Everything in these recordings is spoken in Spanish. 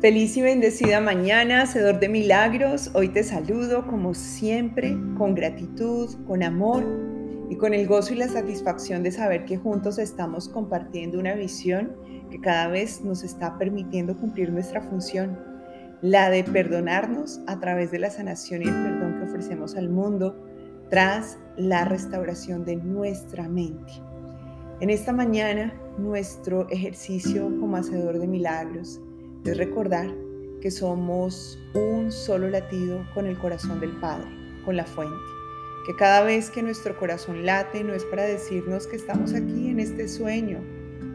Feliz y bendecida mañana, Hacedor de milagros. Hoy te saludo como siempre, con gratitud, con amor y con el gozo y la satisfacción de saber que juntos estamos compartiendo una visión que cada vez nos está permitiendo cumplir nuestra función, la de perdonarnos a través de la sanación y el perdón que ofrecemos al mundo tras la restauración de nuestra mente. En esta mañana, nuestro ejercicio como hacedor de milagros es recordar que somos un solo latido con el corazón del Padre, con la fuente. Que cada vez que nuestro corazón late no es para decirnos que estamos aquí en este sueño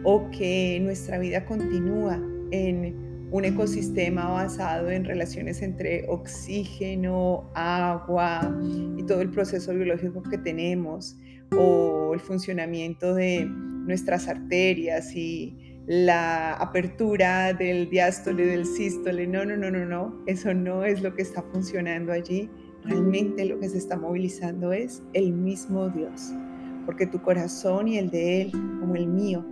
o que nuestra vida continúa en un ecosistema basado en relaciones entre oxígeno, agua y todo el proceso biológico que tenemos o el funcionamiento de nuestras arterias y la apertura del diástole, del sístole. No, no, no, no, no. Eso no es lo que está funcionando allí. Realmente lo que se está movilizando es el mismo Dios. Porque tu corazón y el de Él, como el mío,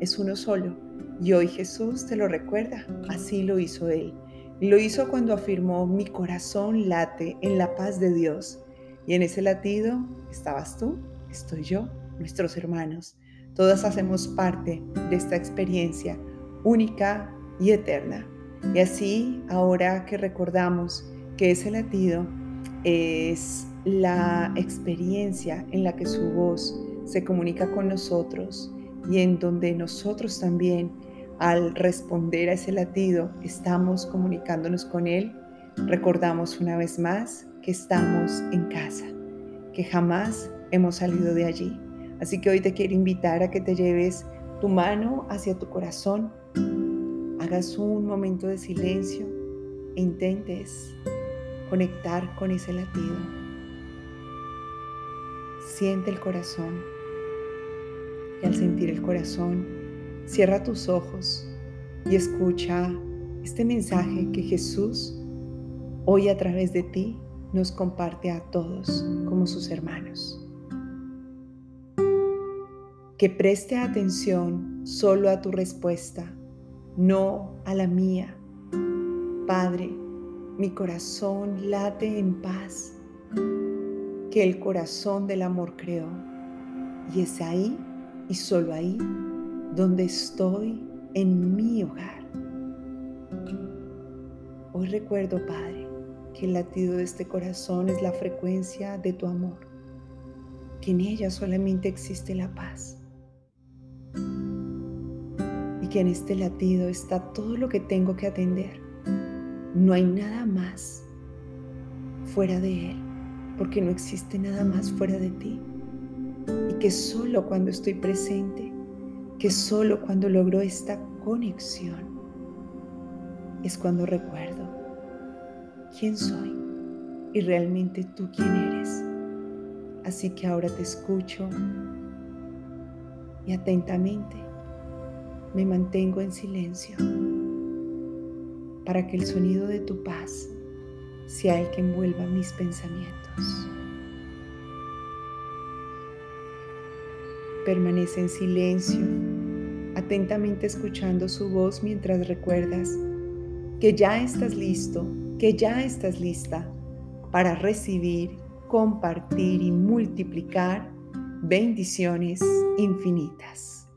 es uno solo. Y hoy Jesús te lo recuerda. Así lo hizo Él. Lo hizo cuando afirmó, mi corazón late en la paz de Dios. Y en ese latido estabas tú, estoy yo, nuestros hermanos. Todas hacemos parte de esta experiencia única y eterna. Y así, ahora que recordamos que ese latido es la experiencia en la que su voz se comunica con nosotros y en donde nosotros también al responder a ese latido estamos comunicándonos con Él, recordamos una vez más que estamos en casa, que jamás hemos salido de allí. Así que hoy te quiero invitar a que te lleves tu mano hacia tu corazón, hagas un momento de silencio e intentes conectar con ese latido. Siente el corazón y al sentir el corazón, cierra tus ojos y escucha este mensaje que Jesús hoy a través de ti nos comparte a todos como sus hermanos que preste atención solo a tu respuesta, no a la mía. Padre, mi corazón late en paz, que el corazón del amor creó. Y es ahí y solo ahí donde estoy en mi hogar. Hoy recuerdo, Padre, que el latido de este corazón es la frecuencia de tu amor, que en ella solamente existe la paz que en este latido está todo lo que tengo que atender. No hay nada más fuera de Él, porque no existe nada más fuera de ti. Y que solo cuando estoy presente, que solo cuando logro esta conexión, es cuando recuerdo quién soy y realmente tú quién eres. Así que ahora te escucho y atentamente me mantengo en silencio para que el sonido de tu paz sea el que envuelva mis pensamientos. Permanece en silencio, atentamente escuchando su voz mientras recuerdas que ya estás listo, que ya estás lista para recibir, compartir y multiplicar bendiciones infinitas.